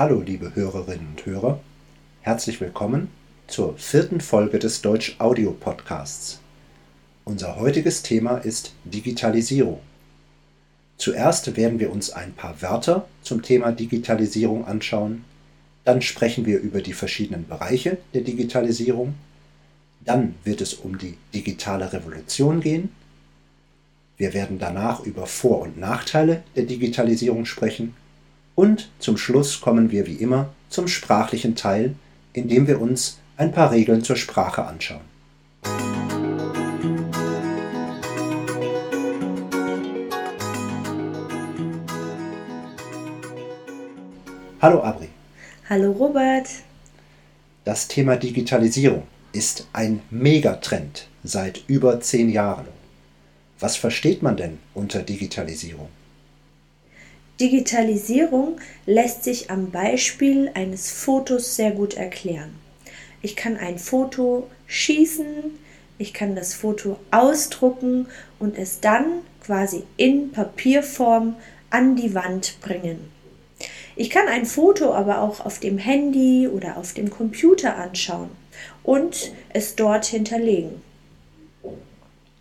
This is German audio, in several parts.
Hallo, liebe Hörerinnen und Hörer. Herzlich willkommen zur vierten Folge des Deutsch Audio Podcasts. Unser heutiges Thema ist Digitalisierung. Zuerst werden wir uns ein paar Wörter zum Thema Digitalisierung anschauen. Dann sprechen wir über die verschiedenen Bereiche der Digitalisierung. Dann wird es um die digitale Revolution gehen. Wir werden danach über Vor- und Nachteile der Digitalisierung sprechen. Und zum Schluss kommen wir wie immer zum sprachlichen Teil, in dem wir uns ein paar Regeln zur Sprache anschauen. Hallo Abri. Hallo Robert. Das Thema Digitalisierung ist ein Megatrend seit über zehn Jahren. Was versteht man denn unter Digitalisierung? Digitalisierung lässt sich am Beispiel eines Fotos sehr gut erklären. Ich kann ein Foto schießen, ich kann das Foto ausdrucken und es dann quasi in Papierform an die Wand bringen. Ich kann ein Foto aber auch auf dem Handy oder auf dem Computer anschauen und es dort hinterlegen.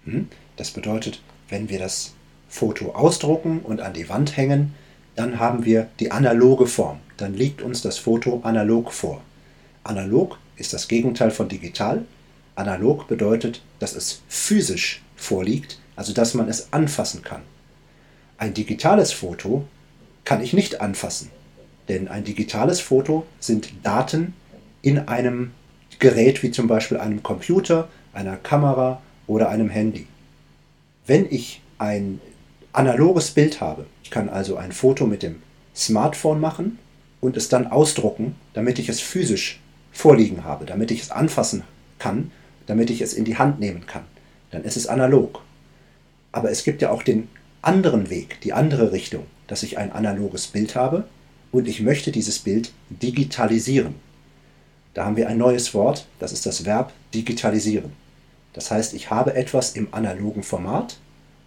Hm? Das bedeutet, wenn wir das Foto ausdrucken und an die Wand hängen, dann haben wir die analoge Form. Dann liegt uns das Foto analog vor. Analog ist das Gegenteil von digital. Analog bedeutet, dass es physisch vorliegt, also dass man es anfassen kann. Ein digitales Foto kann ich nicht anfassen, denn ein digitales Foto sind Daten in einem Gerät wie zum Beispiel einem Computer, einer Kamera oder einem Handy. Wenn ich ein analoges Bild habe, ich kann also ein Foto mit dem Smartphone machen und es dann ausdrucken, damit ich es physisch vorliegen habe, damit ich es anfassen kann, damit ich es in die Hand nehmen kann, dann ist es analog. Aber es gibt ja auch den anderen Weg, die andere Richtung, dass ich ein analoges Bild habe und ich möchte dieses Bild digitalisieren. Da haben wir ein neues Wort, das ist das Verb digitalisieren. Das heißt, ich habe etwas im analogen Format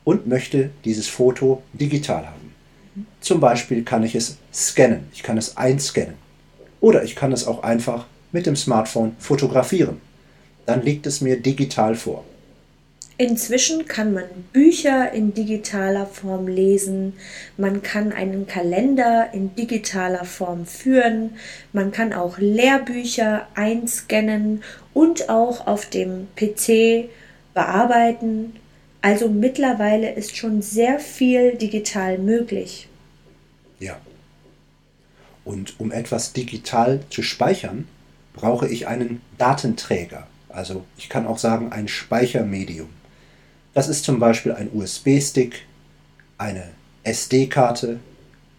und möchte dieses Foto digital haben. Zum Beispiel kann ich es scannen, ich kann es einscannen. Oder ich kann es auch einfach mit dem Smartphone fotografieren. Dann liegt es mir digital vor. Inzwischen kann man Bücher in digitaler Form lesen, man kann einen Kalender in digitaler Form führen, man kann auch Lehrbücher einscannen und auch auf dem PC bearbeiten. Also mittlerweile ist schon sehr viel digital möglich. Ja. Und um etwas digital zu speichern, brauche ich einen Datenträger. Also ich kann auch sagen ein Speichermedium. Das ist zum Beispiel ein USB-Stick, eine SD-Karte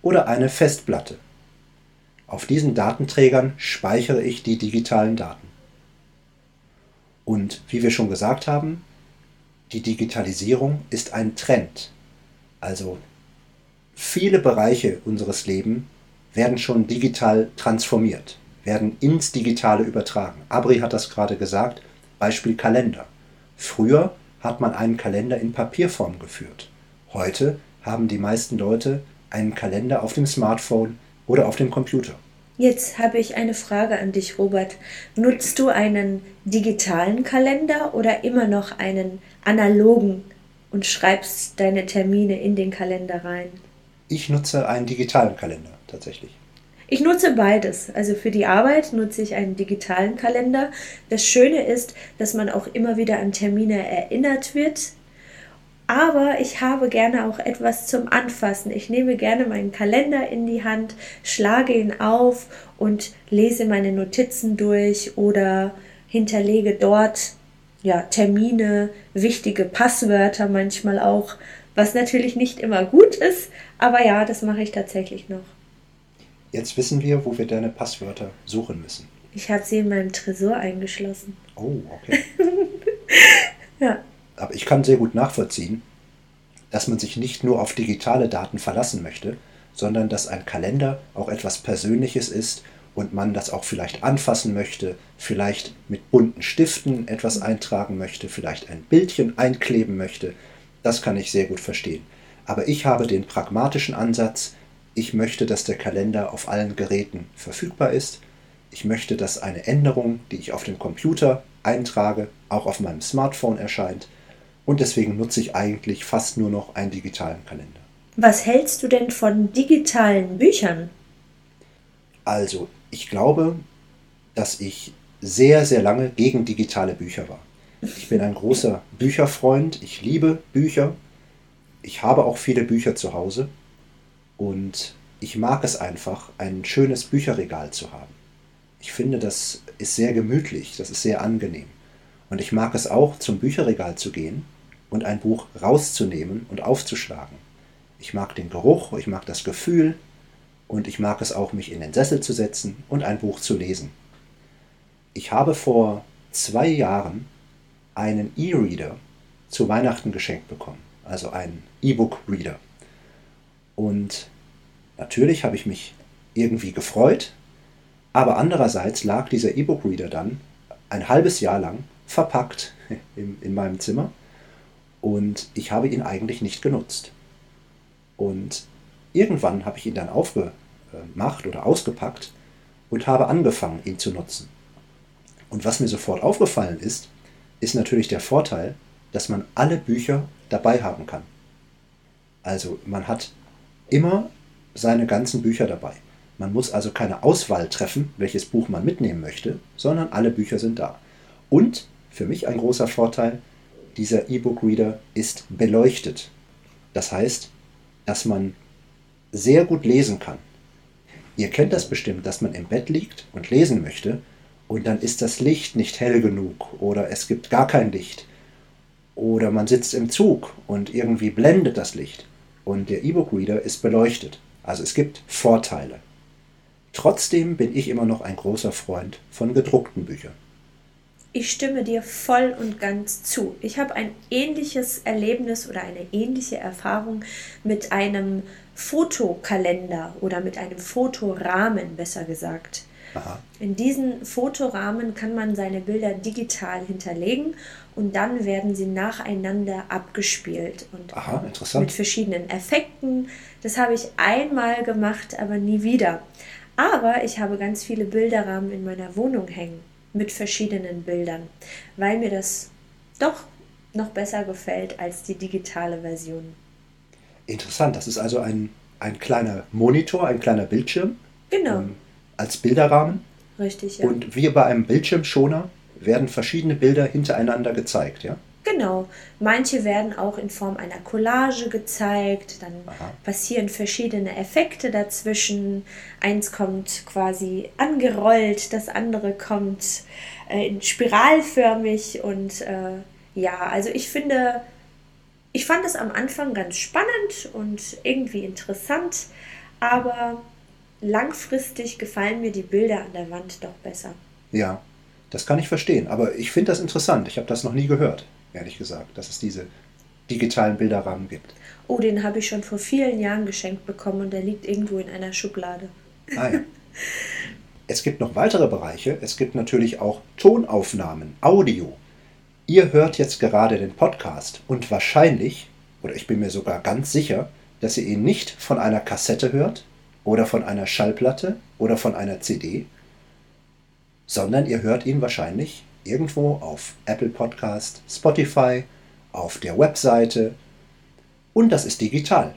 oder eine Festplatte. Auf diesen Datenträgern speichere ich die digitalen Daten. Und wie wir schon gesagt haben, die Digitalisierung ist ein Trend. Also viele Bereiche unseres Lebens werden schon digital transformiert, werden ins Digitale übertragen. Abri hat das gerade gesagt, Beispiel Kalender. Früher hat man einen Kalender in Papierform geführt. Heute haben die meisten Leute einen Kalender auf dem Smartphone oder auf dem Computer. Jetzt habe ich eine Frage an dich, Robert. Nutzt du einen digitalen Kalender oder immer noch einen analogen und schreibst deine Termine in den Kalender rein? Ich nutze einen digitalen Kalender tatsächlich. Ich nutze beides. Also für die Arbeit nutze ich einen digitalen Kalender. Das Schöne ist, dass man auch immer wieder an Termine erinnert wird. Aber ich habe gerne auch etwas zum Anfassen. Ich nehme gerne meinen Kalender in die Hand, schlage ihn auf und lese meine Notizen durch oder hinterlege dort ja, Termine, wichtige Passwörter manchmal auch, was natürlich nicht immer gut ist, aber ja, das mache ich tatsächlich noch. Jetzt wissen wir, wo wir deine Passwörter suchen müssen. Ich habe sie in meinem Tresor eingeschlossen. Oh, okay. ja. Aber ich kann sehr gut nachvollziehen, dass man sich nicht nur auf digitale Daten verlassen möchte, sondern dass ein Kalender auch etwas Persönliches ist und man das auch vielleicht anfassen möchte, vielleicht mit bunten Stiften etwas eintragen möchte, vielleicht ein Bildchen einkleben möchte. Das kann ich sehr gut verstehen. Aber ich habe den pragmatischen Ansatz, ich möchte, dass der Kalender auf allen Geräten verfügbar ist. Ich möchte, dass eine Änderung, die ich auf dem Computer eintrage, auch auf meinem Smartphone erscheint. Und deswegen nutze ich eigentlich fast nur noch einen digitalen Kalender. Was hältst du denn von digitalen Büchern? Also, ich glaube, dass ich sehr, sehr lange gegen digitale Bücher war. Ich bin ein großer Bücherfreund. Ich liebe Bücher. Ich habe auch viele Bücher zu Hause. Und ich mag es einfach, ein schönes Bücherregal zu haben. Ich finde, das ist sehr gemütlich, das ist sehr angenehm. Und ich mag es auch, zum Bücherregal zu gehen und ein Buch rauszunehmen und aufzuschlagen. Ich mag den Geruch, ich mag das Gefühl und ich mag es auch, mich in den Sessel zu setzen und ein Buch zu lesen. Ich habe vor zwei Jahren einen E-Reader zu Weihnachten geschenkt bekommen, also einen E-Book-Reader. Und natürlich habe ich mich irgendwie gefreut, aber andererseits lag dieser E-Book-Reader dann ein halbes Jahr lang verpackt in, in meinem Zimmer und ich habe ihn eigentlich nicht genutzt. Und irgendwann habe ich ihn dann aufgemacht oder ausgepackt und habe angefangen, ihn zu nutzen. Und was mir sofort aufgefallen ist, ist natürlich der Vorteil, dass man alle Bücher dabei haben kann. Also man hat immer seine ganzen Bücher dabei. Man muss also keine Auswahl treffen, welches Buch man mitnehmen möchte, sondern alle Bücher sind da. Und für mich ein großer Vorteil, dieser E-Book-Reader ist beleuchtet. Das heißt, dass man sehr gut lesen kann. Ihr kennt das bestimmt, dass man im Bett liegt und lesen möchte und dann ist das Licht nicht hell genug oder es gibt gar kein Licht. Oder man sitzt im Zug und irgendwie blendet das Licht und der E-Book-Reader ist beleuchtet. Also es gibt Vorteile. Trotzdem bin ich immer noch ein großer Freund von gedruckten Büchern. Ich stimme dir voll und ganz zu. Ich habe ein ähnliches Erlebnis oder eine ähnliche Erfahrung mit einem Fotokalender oder mit einem Fotorahmen, besser gesagt. Aha. In diesen Fotorahmen kann man seine Bilder digital hinterlegen und dann werden sie nacheinander abgespielt und Aha, mit verschiedenen Effekten. Das habe ich einmal gemacht, aber nie wieder. Aber ich habe ganz viele Bilderrahmen in meiner Wohnung hängen mit verschiedenen Bildern, weil mir das doch noch besser gefällt als die digitale Version. Interessant, das ist also ein, ein kleiner Monitor, ein kleiner Bildschirm. Genau. Ähm, als Bilderrahmen. Richtig, ja. Und wie bei einem Bildschirmschoner werden verschiedene Bilder hintereinander gezeigt, ja? Genau. Manche werden auch in Form einer Collage gezeigt. Dann Aha. passieren verschiedene Effekte dazwischen. Eins kommt quasi angerollt, das andere kommt äh, in spiralförmig. Und äh, ja, also ich finde, ich fand es am Anfang ganz spannend und irgendwie interessant. Aber langfristig gefallen mir die Bilder an der Wand doch besser. Ja, das kann ich verstehen. Aber ich finde das interessant. Ich habe das noch nie gehört, ehrlich gesagt, dass es diese digitalen Bilderrahmen gibt. Oh, den habe ich schon vor vielen Jahren geschenkt bekommen und der liegt irgendwo in einer Schublade. Ah, ja. Es gibt noch weitere Bereiche. Es gibt natürlich auch Tonaufnahmen, Audio. Ihr hört jetzt gerade den Podcast und wahrscheinlich, oder ich bin mir sogar ganz sicher, dass ihr ihn nicht von einer Kassette hört, oder von einer Schallplatte oder von einer CD, sondern ihr hört ihn wahrscheinlich irgendwo auf Apple Podcast, Spotify, auf der Webseite und das ist digital.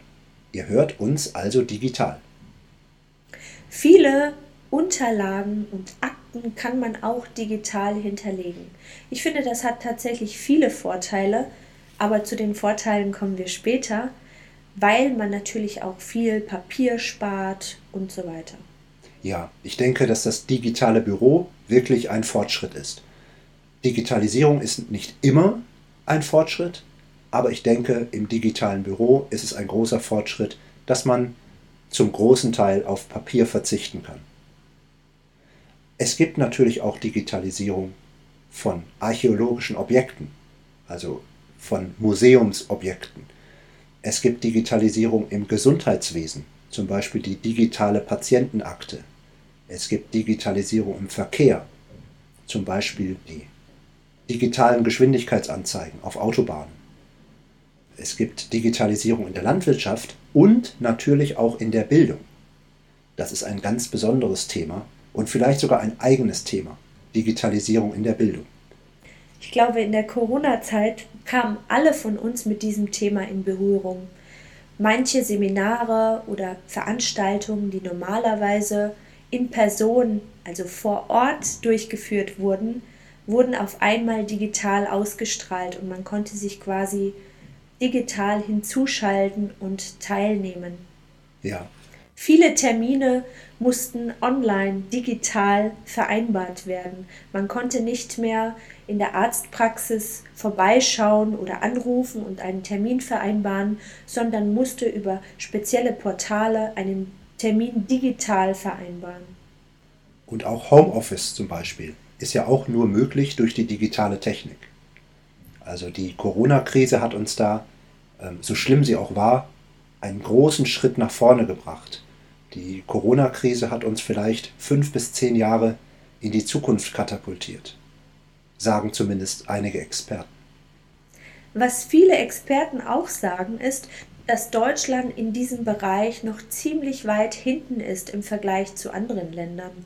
Ihr hört uns also digital. Viele Unterlagen und Akten kann man auch digital hinterlegen. Ich finde, das hat tatsächlich viele Vorteile, aber zu den Vorteilen kommen wir später weil man natürlich auch viel Papier spart und so weiter. Ja, ich denke, dass das digitale Büro wirklich ein Fortschritt ist. Digitalisierung ist nicht immer ein Fortschritt, aber ich denke, im digitalen Büro ist es ein großer Fortschritt, dass man zum großen Teil auf Papier verzichten kann. Es gibt natürlich auch Digitalisierung von archäologischen Objekten, also von Museumsobjekten. Es gibt Digitalisierung im Gesundheitswesen, zum Beispiel die digitale Patientenakte. Es gibt Digitalisierung im Verkehr, zum Beispiel die digitalen Geschwindigkeitsanzeigen auf Autobahnen. Es gibt Digitalisierung in der Landwirtschaft und natürlich auch in der Bildung. Das ist ein ganz besonderes Thema und vielleicht sogar ein eigenes Thema. Digitalisierung in der Bildung. Ich glaube, in der Corona-Zeit kamen alle von uns mit diesem Thema in Berührung. Manche Seminare oder Veranstaltungen, die normalerweise in Person, also vor Ort durchgeführt wurden, wurden auf einmal digital ausgestrahlt und man konnte sich quasi digital hinzuschalten und teilnehmen. Ja. Viele Termine mussten online, digital vereinbart werden. Man konnte nicht mehr in der Arztpraxis vorbeischauen oder anrufen und einen Termin vereinbaren, sondern musste über spezielle Portale einen Termin digital vereinbaren. Und auch Homeoffice zum Beispiel ist ja auch nur möglich durch die digitale Technik. Also die Corona-Krise hat uns da, ähm, so schlimm sie auch war, einen großen Schritt nach vorne gebracht. Die Corona-Krise hat uns vielleicht fünf bis zehn Jahre in die Zukunft katapultiert, sagen zumindest einige Experten. Was viele Experten auch sagen, ist, dass Deutschland in diesem Bereich noch ziemlich weit hinten ist im Vergleich zu anderen Ländern.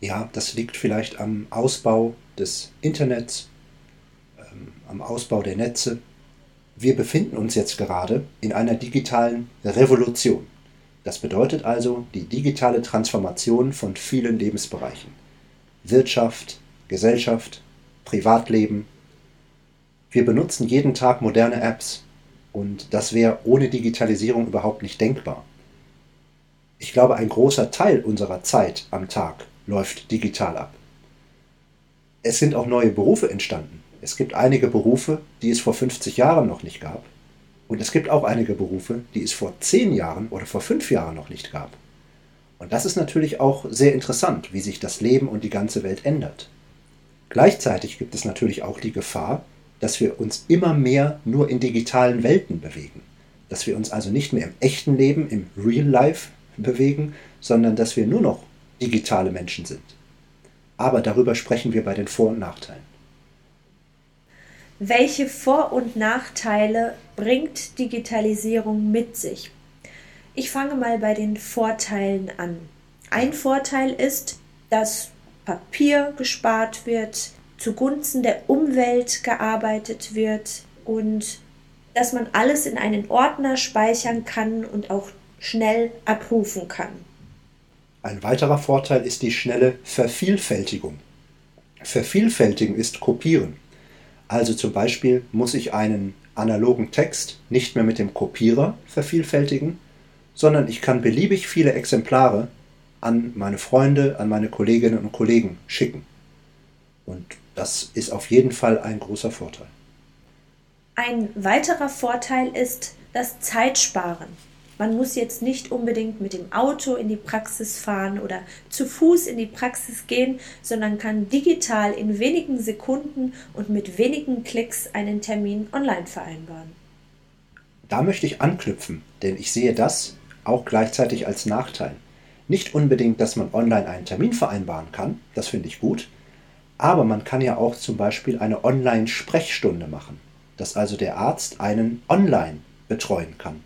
Ja, das liegt vielleicht am Ausbau des Internets, ähm, am Ausbau der Netze. Wir befinden uns jetzt gerade in einer digitalen Revolution. Das bedeutet also die digitale Transformation von vielen Lebensbereichen. Wirtschaft, Gesellschaft, Privatleben. Wir benutzen jeden Tag moderne Apps und das wäre ohne Digitalisierung überhaupt nicht denkbar. Ich glaube, ein großer Teil unserer Zeit am Tag läuft digital ab. Es sind auch neue Berufe entstanden. Es gibt einige Berufe, die es vor 50 Jahren noch nicht gab. Und es gibt auch einige Berufe, die es vor 10 Jahren oder vor 5 Jahren noch nicht gab. Und das ist natürlich auch sehr interessant, wie sich das Leben und die ganze Welt ändert. Gleichzeitig gibt es natürlich auch die Gefahr, dass wir uns immer mehr nur in digitalen Welten bewegen. Dass wir uns also nicht mehr im echten Leben, im Real Life bewegen, sondern dass wir nur noch digitale Menschen sind. Aber darüber sprechen wir bei den Vor- und Nachteilen. Welche Vor- und Nachteile bringt Digitalisierung mit sich? Ich fange mal bei den Vorteilen an. Ein Vorteil ist, dass Papier gespart wird, zugunsten der Umwelt gearbeitet wird und dass man alles in einen Ordner speichern kann und auch schnell abrufen kann. Ein weiterer Vorteil ist die schnelle Vervielfältigung. Vervielfältigen ist Kopieren. Also zum Beispiel muss ich einen analogen Text nicht mehr mit dem Kopierer vervielfältigen, sondern ich kann beliebig viele Exemplare an meine Freunde, an meine Kolleginnen und Kollegen schicken. Und das ist auf jeden Fall ein großer Vorteil. Ein weiterer Vorteil ist das Zeitsparen. Man muss jetzt nicht unbedingt mit dem Auto in die Praxis fahren oder zu Fuß in die Praxis gehen, sondern kann digital in wenigen Sekunden und mit wenigen Klicks einen Termin online vereinbaren. Da möchte ich anknüpfen, denn ich sehe das auch gleichzeitig als Nachteil. Nicht unbedingt, dass man online einen Termin vereinbaren kann, das finde ich gut, aber man kann ja auch zum Beispiel eine Online-Sprechstunde machen, dass also der Arzt einen online betreuen kann.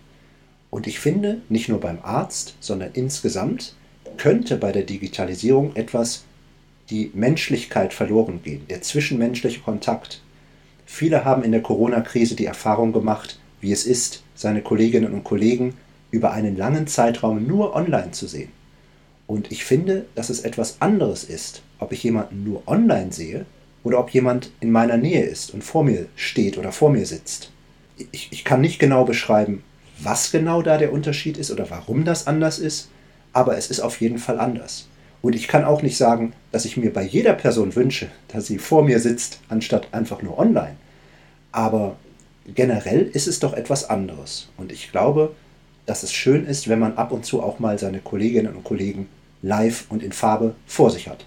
Und ich finde, nicht nur beim Arzt, sondern insgesamt könnte bei der Digitalisierung etwas die Menschlichkeit verloren gehen, der zwischenmenschliche Kontakt. Viele haben in der Corona-Krise die Erfahrung gemacht, wie es ist, seine Kolleginnen und Kollegen über einen langen Zeitraum nur online zu sehen. Und ich finde, dass es etwas anderes ist, ob ich jemanden nur online sehe oder ob jemand in meiner Nähe ist und vor mir steht oder vor mir sitzt. Ich, ich kann nicht genau beschreiben, was genau da der Unterschied ist oder warum das anders ist, aber es ist auf jeden Fall anders. Und ich kann auch nicht sagen, dass ich mir bei jeder Person wünsche, dass sie vor mir sitzt, anstatt einfach nur online. Aber generell ist es doch etwas anderes. Und ich glaube, dass es schön ist, wenn man ab und zu auch mal seine Kolleginnen und Kollegen live und in Farbe vor sich hat.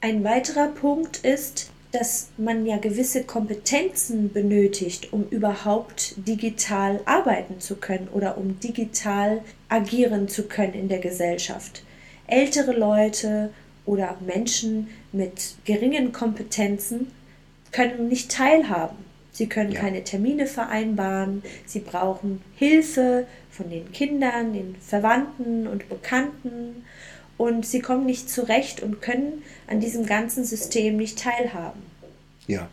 Ein weiterer Punkt ist, dass man ja gewisse Kompetenzen benötigt, um überhaupt digital arbeiten zu können oder um digital agieren zu können in der Gesellschaft. Ältere Leute oder Menschen mit geringen Kompetenzen können nicht teilhaben. Sie können Ja. keine Termine vereinbaren, sie brauchen Hilfe von den Kindern, den Verwandten und Bekannten und sie kommen nicht zurecht und können an diesem ganzen System nicht teilhaben. Ja,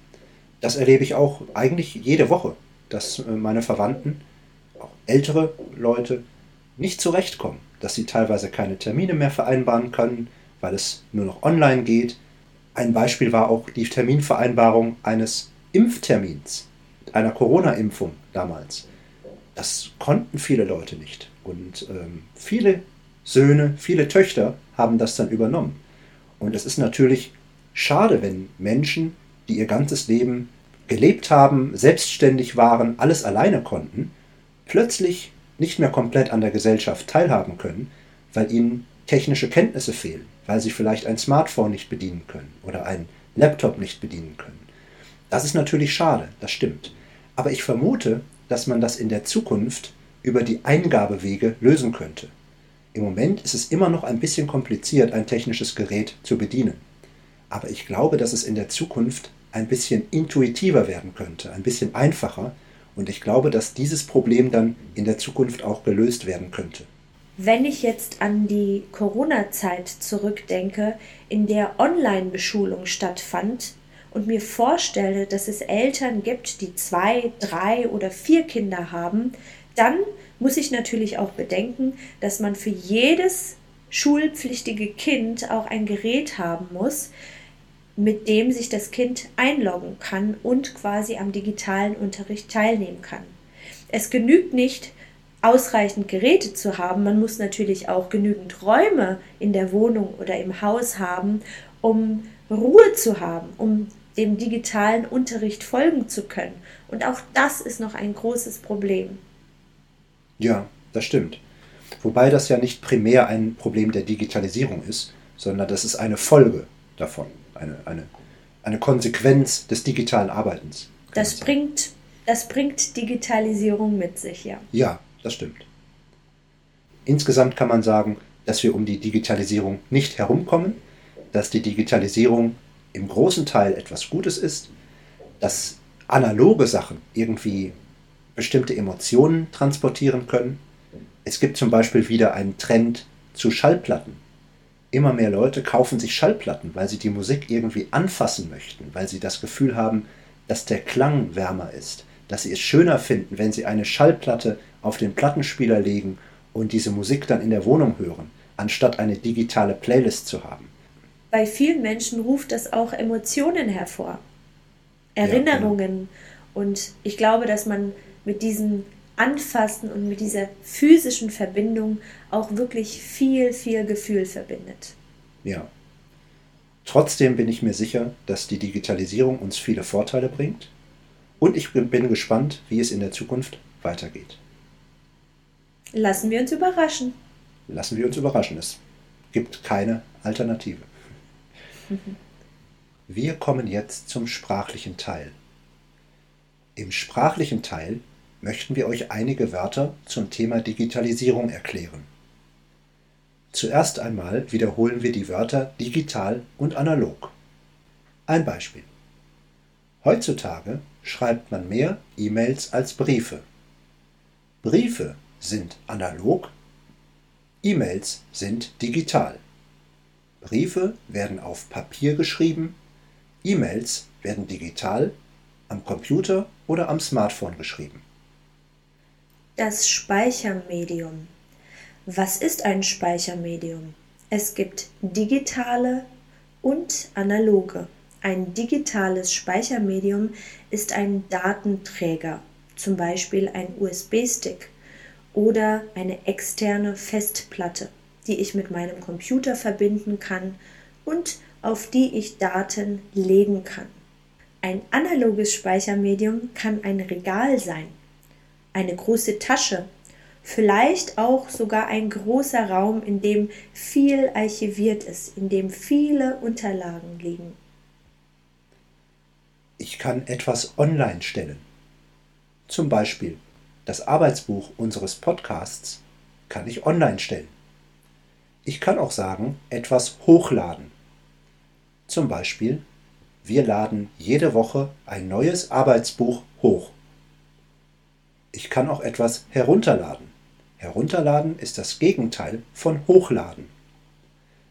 das erlebe ich auch eigentlich jede Woche, dass äh, meine Verwandten, auch ältere Leute, nicht zurechtkommen, dass sie teilweise keine Termine mehr vereinbaren können, weil es nur noch online geht. Ein Beispiel war auch die Terminvereinbarung eines Impftermins, einer Corona-Impfung damals. Das konnten viele Leute nicht. Und ähm, viele Söhne, viele Töchter haben das dann übernommen. Und es ist natürlich schade, wenn Menschen, die ihr ganzes Leben gelebt haben, selbstständig waren, alles alleine konnten, plötzlich nicht mehr komplett an der Gesellschaft teilhaben können, weil ihnen technische Kenntnisse fehlen, weil sie vielleicht ein Smartphone nicht bedienen können oder einen Laptop nicht bedienen können. Das ist natürlich schade, das stimmt. Aber ich vermute, dass man das in der Zukunft über die Eingabewege lösen könnte. Im Moment ist es immer noch ein bisschen kompliziert, ein technisches Gerät zu bedienen. Aber ich glaube, dass es in der Zukunft ein bisschen intuitiver werden könnte, ein bisschen einfacher. Und ich glaube, dass dieses Problem dann in der Zukunft auch gelöst werden könnte. Wenn ich jetzt an die Corona-Zeit zurückdenke, in der Online-Beschulung stattfand und mir vorstelle, dass es Eltern gibt, die zwei, drei oder vier Kinder haben, dann muss ich natürlich auch bedenken, dass man für jedes schulpflichtige Kind auch ein Gerät haben muss, mit dem sich das Kind einloggen kann und quasi am digitalen Unterricht teilnehmen kann. Es genügt nicht, ausreichend Geräte zu haben, man muss natürlich auch genügend Räume in der Wohnung oder im Haus haben, um Ruhe zu haben, um dem digitalen Unterricht folgen zu können. Und auch das ist noch ein großes Problem. Ja, das stimmt. Wobei das ja nicht primär ein Problem der Digitalisierung ist, sondern das ist eine Folge davon, eine, eine, eine Konsequenz des digitalen Arbeitens. Das bringt, das bringt Digitalisierung mit sich, ja. Ja, das stimmt. Insgesamt kann man sagen, dass wir um die Digitalisierung nicht herumkommen, dass die Digitalisierung im großen Teil etwas Gutes ist, dass analoge Sachen irgendwie bestimmte Emotionen transportieren können. Es gibt zum Beispiel wieder einen Trend zu Schallplatten. Immer mehr Leute kaufen sich Schallplatten, weil sie die Musik irgendwie anfassen möchten, weil sie das Gefühl haben, dass der Klang wärmer ist, dass sie es schöner finden, wenn sie eine Schallplatte auf den Plattenspieler legen und diese Musik dann in der Wohnung hören, anstatt eine digitale Playlist zu haben. Bei vielen Menschen ruft das auch Emotionen hervor, Ja, Erinnerungen. Und ich glaube, dass man mit diesem Anfassen und mit dieser physischen Verbindung auch wirklich viel, viel Gefühl verbindet. Ja. Trotzdem bin ich mir sicher, dass die Digitalisierung uns viele Vorteile bringt und ich bin gespannt, wie es in der Zukunft weitergeht. Lassen wir uns überraschen. Lassen wir uns überraschen. Es gibt keine Alternative. Wir kommen jetzt zum sprachlichen Teil. Im sprachlichen Teil möchten wir euch einige Wörter zum Thema Digitalisierung erklären. Zuerst einmal wiederholen wir die Wörter digital und analog. Ein Beispiel. Heutzutage schreibt man mehr E-Mails als Briefe. Briefe sind analog, E-Mails sind digital. Briefe werden auf Papier geschrieben, E-Mails werden digital, am Computer oder am Smartphone geschrieben. Das Speichermedium. Was ist ein Speichermedium? Es gibt digitale und analoge. Ein digitales Speichermedium ist ein Datenträger, zum Beispiel ein USB-Stick oder eine externe Festplatte, die ich mit meinem Computer verbinden kann und auf die ich Daten legen kann. Ein analoges Speichermedium kann ein Regal sein, eine große Tasche, vielleicht auch sogar ein großer Raum, in dem viel archiviert ist, in dem viele Unterlagen liegen. Ich kann etwas online stellen. Zum Beispiel das Arbeitsbuch unseres Podcasts kann ich online stellen. Ich kann auch sagen, etwas hochladen. Zum Beispiel Wir laden jede Woche ein neues Arbeitsbuch hoch. Ich kann auch etwas herunterladen. Herunterladen ist das Gegenteil von hochladen.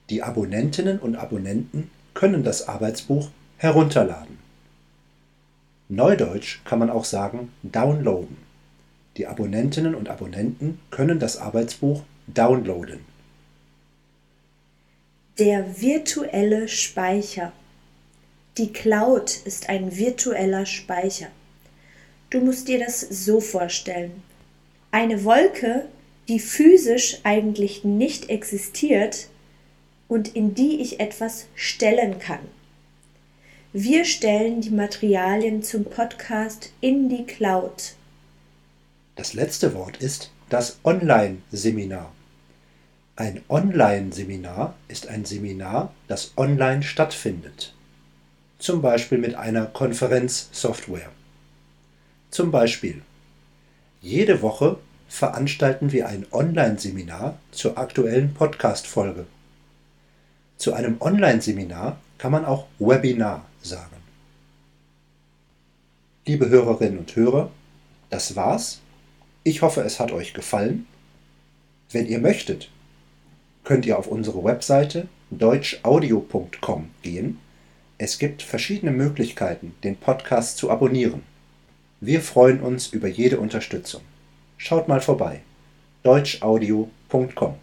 Die Abonnentinnen und Abonnenten können das Arbeitsbuch herunterladen. Neudeutsch kann man auch sagen downloaden. Die Abonnentinnen und Abonnenten können das Arbeitsbuch downloaden. Der virtuelle Speicher. Die Cloud ist ein virtueller Speicher. Du musst dir das so vorstellen. Eine Wolke, die physisch eigentlich nicht existiert und in die ich etwas stellen kann. Wir stellen die Materialien zum Podcast in die Cloud. Das letzte Wort ist das Online-Seminar. Ein Online-Seminar ist ein Seminar, das online stattfindet. Zum Beispiel mit einer Konferenzsoftware. Zum Beispiel, jede Woche veranstalten wir ein Online-Seminar zur aktuellen Podcast-Folge. Zu einem Online-Seminar kann man auch Webinar sagen. Liebe Hörerinnen und Hörer, das war's. Ich hoffe, es hat euch gefallen. Wenn ihr möchtet, könnt ihr auf unsere Webseite deutschaudio.com gehen. Es gibt verschiedene Möglichkeiten, den Podcast zu abonnieren. Wir freuen uns über jede Unterstützung. Schaut mal vorbei. deutschaudio.com.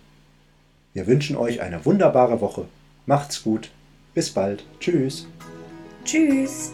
Wir wünschen euch eine wunderbare Woche. Macht's gut. Bis bald. Tschüss. Tschüss.